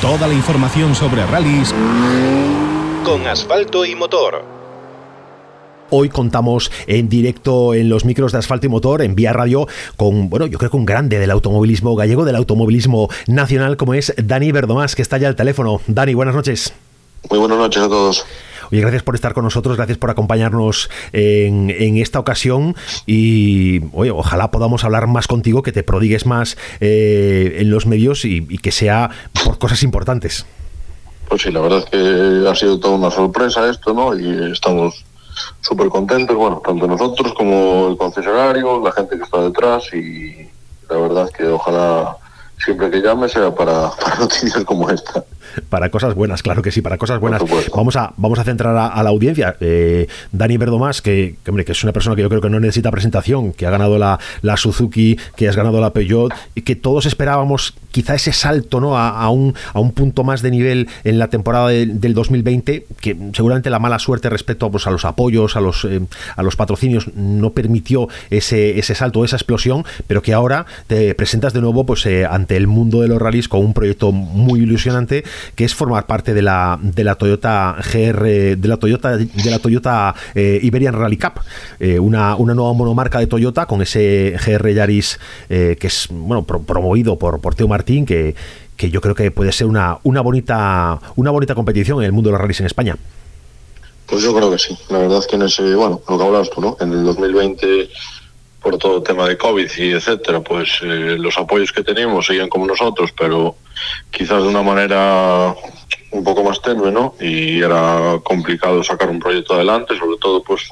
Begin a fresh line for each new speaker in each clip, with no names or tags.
Toda la información sobre rallies con asfalto y motor.
Hoy contamos en directo en los micros de asfalto y motor, en Vía Radio, con, bueno, yo creo que un grande del automovilismo gallego, del automovilismo nacional, como es Dani Verdomás, que está ya al teléfono. Dani, buenas noches.
Muy buenas noches a todos.
Oye, gracias por estar con nosotros, gracias por acompañarnos en, esta ocasión y oye, ojalá podamos hablar más contigo, que te prodigues más eh, en los medios y, que sea por cosas importantes.
Pues sí, la verdad es que ha sido toda una sorpresa esto, ¿no? Y estamos súper contentos, bueno, tanto nosotros como el concesionario, la gente que está detrás y la verdad es que ojalá siempre que llame sea para, para noticias como esta
para cosas buenas, claro que sí, para cosas buenas. Vamos a, vamos a centrar a, la audiencia. Eh, Dani Verdomás, que, que, hombre, que es una persona que yo creo que no necesita presentación, que ha ganado la, la Suzuki, que has ganado la Peugeot, y que todos esperábamos quizá ese salto ¿no? a, un, a un punto más de nivel en la temporada del 2020, que seguramente la mala suerte respecto pues, a los apoyos, a los, eh, a los patrocinios, no permitió ese, ese salto, esa explosión, pero que ahora te presentas de nuevo pues, eh, ante el mundo de los rallies con un proyecto muy ilusionante que es formar parte de la, de la Toyota GR, de la Toyota, de la Toyota eh, Iberian Rally Cup, una, una, nueva monomarca de Toyota con ese GR Yaris que es bueno promovido por, por Teo Martín, que, que yo creo que puede ser una, una bonita una bonita competición en el mundo de los rallies en España.
Pues yo creo que sí. La verdad es que en ese, bueno, lo que hablas tú, ¿no? En el 2020 por todo el tema de COVID y etcétera, pues eh, los apoyos que teníamos seguían como nosotros, pero quizás de una manera un poco más tenue, ¿no? Y era complicado sacar un proyecto adelante, sobre todo pues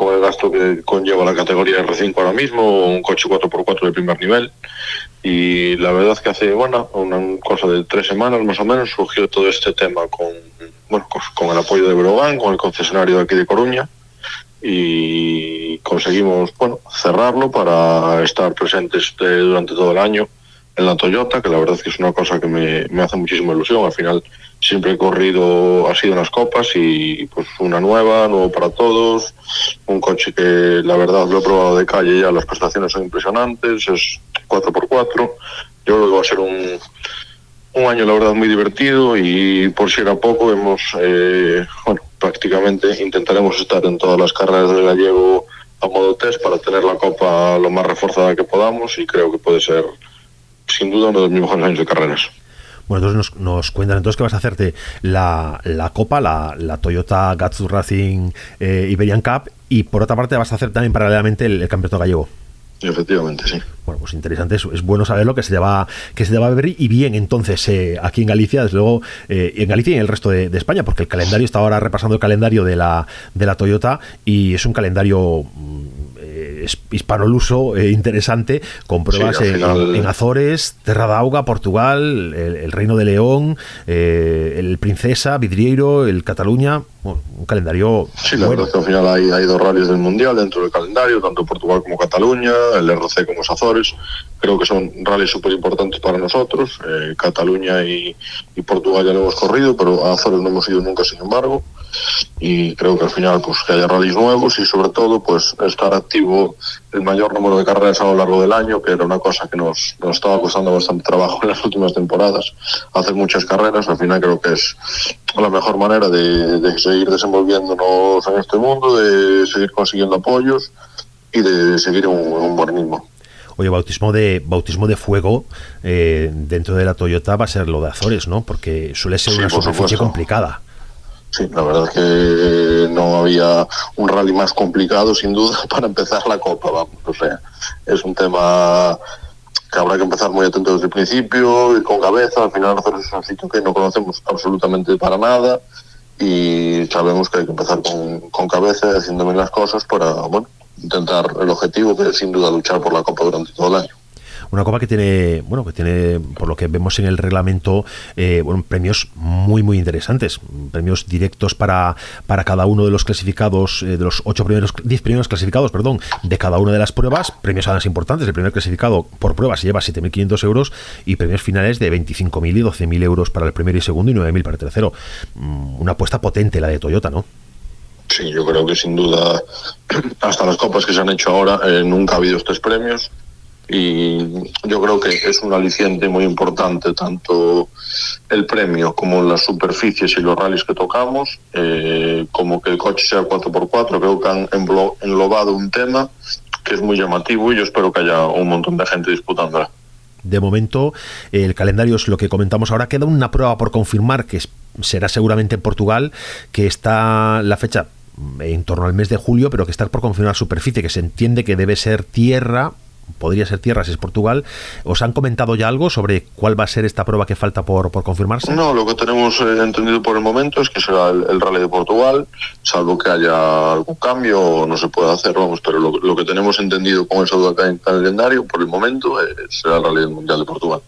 con el gasto que conlleva la categoría R5 ahora mismo, un coche 4x4 de primer nivel. Y la verdad que hace, bueno, una cosa de tres semanas más o menos surgió todo este tema con, bueno, con el apoyo de Brogan, con el concesionario de aquí de Coruña y conseguimos bueno cerrarlo para estar presentes durante todo el año en la Toyota, que la verdad es que es una cosa que me, me hace muchísima ilusión. Al final siempre he corrido, ha sido unas copas y pues una nueva, nuevo para todos, un coche que la verdad lo he probado de calle ya, las prestaciones son impresionantes, es 4x4, yo creo que va a ser un, un año la verdad muy divertido y por si era poco hemos eh, bueno prácticamente intentaremos estar en todas las carreras del gallego a modo test para tener la copa lo más reforzada que podamos y creo que puede ser sin duda uno de mis mejores años de carreras.
Bueno, entonces nos, nos cuentan entonces que vas a hacerte la, la Copa, la, la, Toyota Gazoo Racing eh, Iberian Cup y por otra parte vas a hacer también paralelamente el, el Campeonato Gallego.
Efectivamente, sí.
Bueno, pues interesante, es, es bueno saberlo, que se te va, que se te va a ver y bien entonces eh, aquí en Galicia, desde luego, eh, en Galicia y en el resto de, de, España, porque el calendario está ahora repasando el calendario de la, de la Toyota y es un calendario mm, eh, hispanoluso eh, interesante, con pruebas sí, en, final... en, Azores, Terra Portugal, el, el, Reino de León, eh, el Princesa, Vidrieiro, el Cataluña, bueno, un calendario.
Sí, la bueno. verdad es que al final hay, hay dos rallies del Mundial dentro del calendario, tanto Portugal como Cataluña, el RC como Azores. Creo que son rallies súper importantes para nosotros. Eh, Cataluña y, y, Portugal ya lo hemos corrido, pero a Azores no hemos ido nunca, sin embargo. Y creo que al final, pues que haya rallies nuevos y sobre todo, pues estar activo el mayor número de carreras a lo largo del año, que era una cosa que nos, nos estaba costando bastante trabajo en las últimas temporadas. Hacer muchas carreras, al final creo que es la mejor manera de, de seguir desenvolviéndonos en este mundo, de seguir consiguiendo apoyos y de seguir un, un buen ritmo.
Oye, bautismo de bautismo de fuego eh, dentro de la Toyota va a ser lo de Azores, ¿no? Porque suele ser sí, una superficie complicada.
Sí, la verdad es que no había un rally más complicado, sin duda, para empezar la Copa. Vamos. O sea, es un tema que habrá que empezar muy atento desde el principio y con cabeza. Al final, Azores es un sitio que no conocemos absolutamente para nada y sabemos que hay que empezar con, con cabeza, haciendo bien las cosas para, bueno, intentar el objetivo que es sin duda luchar por la Copa durante todo el año
una copa que tiene, bueno, que tiene, por lo que vemos en el reglamento, eh, bueno, premios muy, muy interesantes, premios directos para, para cada uno de los clasificados, eh, de los ocho primeros, diez primeros clasificados, perdón, de cada una de las pruebas, premios además importantes, el primer clasificado por prueba se lleva 7.500 euros y premios finales de 25.000 y 12.000 euros para el primero y segundo y 9.000 para el tercero. Una apuesta potente la de Toyota, ¿no?
Sí, yo creo que sin duda, hasta las copas que se han hecho ahora, eh, nunca ha habido estos premios y yo creo que es un aliciente muy importante tanto el premio como las superficies y los rallies que tocamos, eh, como que el coche sea 4x4, creo que han englobado un tema que es muy llamativo y yo espero que haya un montón de gente disputándola.
De momento, el calendario es lo que comentamos ahora. Queda una prueba por confirmar que será seguramente en Portugal, que está la fecha en torno al mes de julio, pero que está por confirmar superficie, que se entiende que debe ser tierra podría ser tierra si es Portugal. ¿Os han comentado ya algo sobre cuál va a ser esta prueba que falta por, por confirmarse?
No, lo que tenemos eh, entendido por el momento es que será el, Rally de Portugal, salvo que haya algún cambio, no se puede hacer, vamos, pero lo, que tenemos entendido con eso de calendario por el momento eh, será el Rally Mundial de Portugal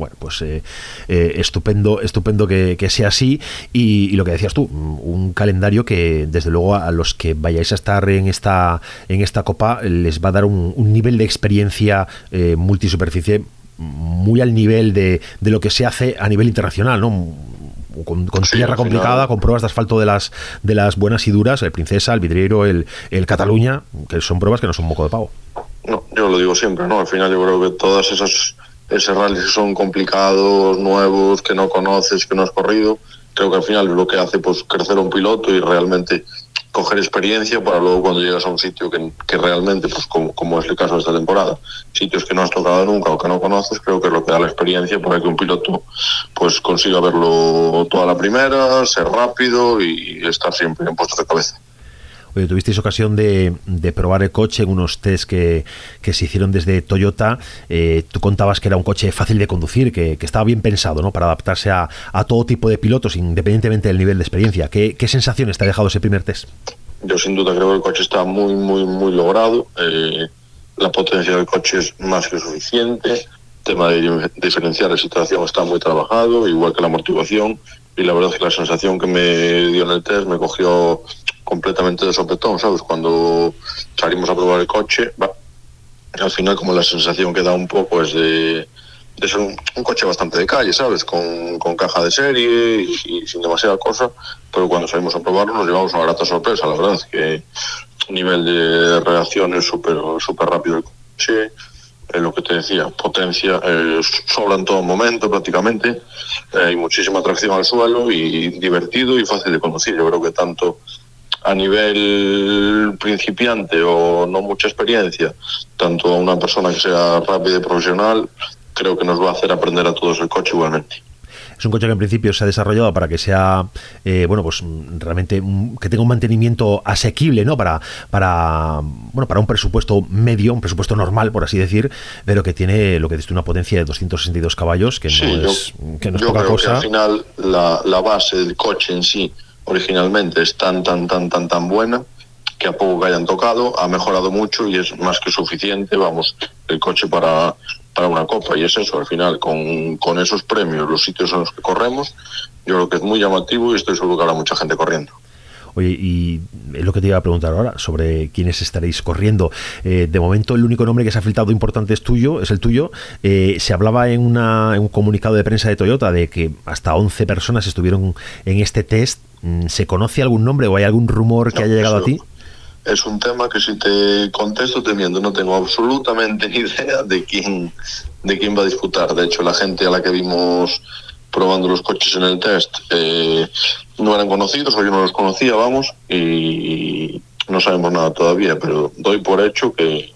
bueno, pues eh, eh, estupendo, estupendo que, sea así. Y, lo que decías tú, un calendario que desde luego a los que vayáis a estar en esta, en esta copa les va a dar un, nivel de experiencia eh, multisuperficie muy al nivel de, de, lo que se hace a nivel internacional, ¿no? Con, tierra complicada, con pruebas de asfalto de las de las buenas y duras, el Princesa, el Vidriero, el, el Cataluña, que son pruebas que no son moco de pavo.
No, yo lo digo siempre, ¿no? Al final yo creo que todas esas esos rallies son complicados, nuevos, que no conoces, que no has corrido, creo que al final lo que hace pues crecer un piloto y realmente coger experiencia para luego cuando llegas a un sitio que, que realmente, pues como, como, es el caso de esta temporada, sitios que no has tocado nunca o que no conoces, creo que es lo que da la experiencia para que un piloto pues consiga verlo toda la primera, ser rápido y estar siempre en puestos de cabeza.
Oye, tuvisteis ocasión de, probar el coche en unos test que, se hicieron desde Toyota. Eh, tú contabas que era un coche fácil de conducir, que, estaba bien pensado ¿no? para adaptarse a, todo tipo de pilotos, independientemente del nivel de experiencia. ¿Qué, qué sensaciones te ha dejado ese primer test?
Yo sin duda creo que el coche está muy, muy, muy logrado. Eh, la potencia del coche es más que suficiente. Tema de diferenciar la situación está muy trabajado, igual que la amortiguación. Y la verdad es que la sensación que me dio en el test me cogió completamente de sopetón, ¿sabes? Cuando salimos a probar el coche, al final como la sensación que da un poco es de, ser un, coche bastante de calle, ¿sabes? Con, caja de serie y, sin demasiada cosa, pero cuando salimos a probarlo nos llevamos una grata sorpresa, la verdad, que nivel de reacción es súper super rápido el coche, lo que te decía, potencia, eh, en todo momento prácticamente, hay muchísima tracción al suelo y divertido y fácil de conducir. Yo creo que tanto a nivel principiante o no mucha experiencia, tanto a una persona que sea rápida y profesional, creo que nos va a hacer aprender a todos el coche igualmente.
Es un coche que en principio se ha desarrollado para que sea, eh, bueno, pues realmente que tenga un mantenimiento asequible, ¿no? Para, para, bueno, para un presupuesto medio, un presupuesto normal, por así decir, pero que tiene lo que dice una potencia de 262 caballos, que no es, que no es poca cosa.
Que al final la, la base del coche en sí originalmente es tan, tan, tan, tan, tan buena que a poco que hayan tocado ha mejorado mucho y es más que suficiente, vamos, el coche para, para una copa. Y es eso, al final, con, con esos premios, los sitios en los que corremos, yo creo que es muy llamativo y estoy seguro que habrá mucha gente corriendo.
Oye, y es lo que te iba a preguntar ahora, sobre quiénes estaréis corriendo. Eh, de momento, el único nombre que se ha filtrado importante es tuyo, es el tuyo. Eh, se hablaba en, una, en un comunicado de prensa de Toyota de que hasta 11 personas estuvieron en este test. Mm, ¿Se conoce algún nombre o hay algún rumor que haya llegado a ti?
Es un tema que si te contesto temiendo no tengo absolutamente ni idea de quién de quién va a disputar. De hecho, la gente a la que vimos probando los coches en el test eh, no eran conocidos o yo no los conocía, vamos, y no sabemos nada todavía, pero doy por hecho que,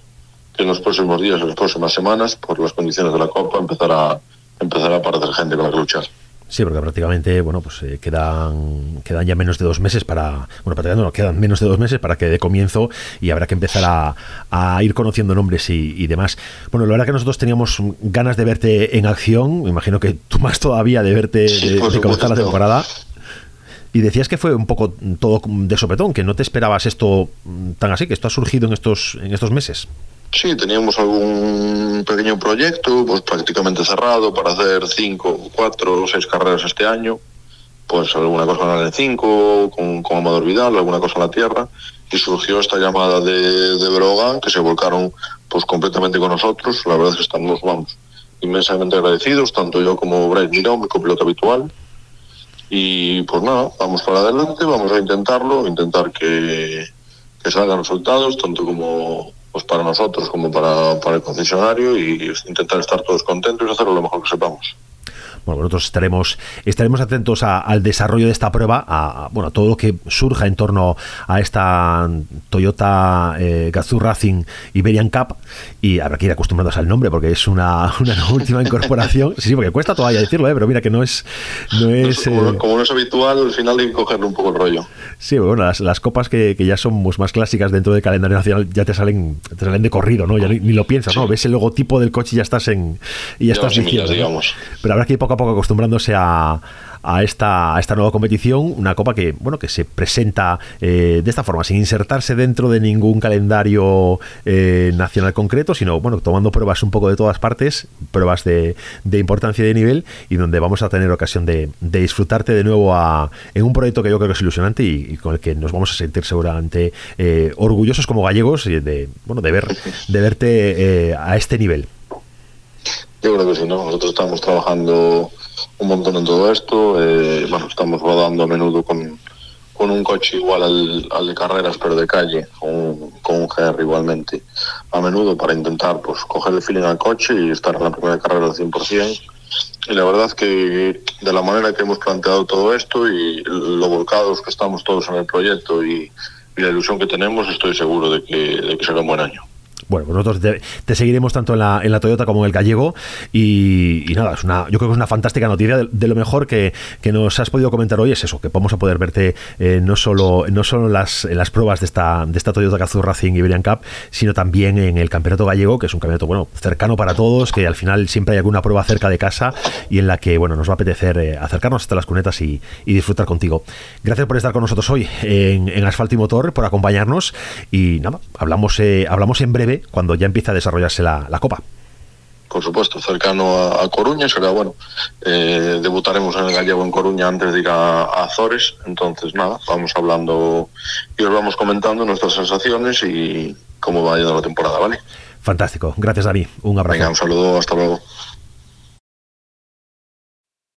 en los próximos días, en las próximas semanas, por las condiciones de la Copa, empezará, empezará a aparecer gente con la que luchar.
Sí, porque prácticamente, bueno, pues eh, quedan, quedan ya menos de dos meses para, bueno, prácticamente no, quedan menos de dos meses para que dé comienzo y habrá que empezar a, a ir conociendo nombres y, demás. Bueno, la verdad que nosotros teníamos ganas de verte en acción, me imagino que tú más todavía de verte, de, comenzar la temporada. Y decías que fue un poco todo de sopetón, que no te esperabas esto tan así, que esto ha surgido en estos, en estos meses.
Sí, teníamos algún pequeño proyecto, pues prácticamente cerrado para hacer cinco, cuatro o seis carreras este año. Pues alguna cosa en el 5 con, con Amador Vidal, alguna cosa en la tierra. Y surgió esta llamada de, de Brogan, que se volcaron pues completamente con nosotros. La verdad es que estamos, vamos, inmensamente agradecidos, tanto yo como Bryce Mirón, mi copiloto habitual. Y pues nada, vamos para adelante, vamos a intentarlo, intentar que salgan resultados, tanto como pues para nosotros como para, para el concesionario y intentar estar todos contentos y hacerlo lo mejor que sepamos.
Bueno, nosotros estaremos, estaremos atentos al desarrollo de esta prueba, a, bueno, todo lo que surja en torno a esta Toyota eh, Gazoo Racing Iberian Cup y habrá que ir acostumbrados al nombre porque es una, última incorporación. Sí, sí, porque cuesta todavía decirlo, ¿eh? pero mira que no es... No es
eh, como, no es habitual, al final hay que cogerle un poco el rollo.
Sí, bueno, las, copas que, ya son pues, más clásicas dentro del calendario nacional ya te salen, te salen de corrido, ¿no? Ya ni, lo piensas, ¿no? Ves el logotipo del coche y ya estás en... Y ya, estás diciendo, digamos. Pero habrá que ir poco a poco acostumbrándose a, esta, a esta nueva competición, una copa que, bueno, que se presenta eh, de esta forma, sin insertarse dentro de ningún calendario eh, nacional concreto, sino bueno, tomando pruebas un poco de todas partes, pruebas de, importancia y de nivel, y donde vamos a tener ocasión de, disfrutarte de nuevo a, en un proyecto que yo creo que es ilusionante y, con el que nos vamos a sentir seguramente eh, orgullosos como gallegos de, bueno, de ver de verte a este nivel.
Yo creo que sí, ¿no? Nosotros estamos trabajando un montón en todo esto. Eh, bueno, estamos rodando a menudo con, con un coche igual al, de carreras, pero de calle, con, con un GR igualmente, a menudo para intentar pues coger el feeling al coche y estar en la primera carrera al 100%. Y la verdad que de la manera que hemos planteado todo esto y lo volcados que estamos todos en el proyecto y, y la ilusión que tenemos, estoy seguro de que, de que será un buen año.
Bueno, pues nosotros te, seguiremos tanto en la, en la, Toyota como en el Gallego y, nada, es una, yo creo que es una fantástica noticia. De, lo mejor que, nos has podido comentar hoy es eso, que vamos a poder verte eh, no solo, no solo en, las, en las pruebas de esta, de esta Toyota Gazoo Racing Iberian Cup, sino también en el Campeonato Gallego, que es un campeonato bueno cercano para todos, que al final siempre hay alguna prueba cerca de casa y en la que bueno nos va a apetecer eh, acercarnos hasta las cunetas y, disfrutar contigo. Gracias por estar con nosotros hoy en, Asfalto y Motor, por acompañarnos y nada, hablamos, eh, hablamos en breve cuando ya empieza a desarrollarse la, Copa
por supuesto, cercano a, Coruña, será bueno. Eh, debutaremos en el Gallego en Coruña antes de ir a, Azores, entonces nada, vamos hablando y os vamos comentando nuestras sensaciones y cómo va yendo la temporada, ¿vale?
Fantástico, gracias Dani, un abrazo.
Venga, un saludo, hasta luego.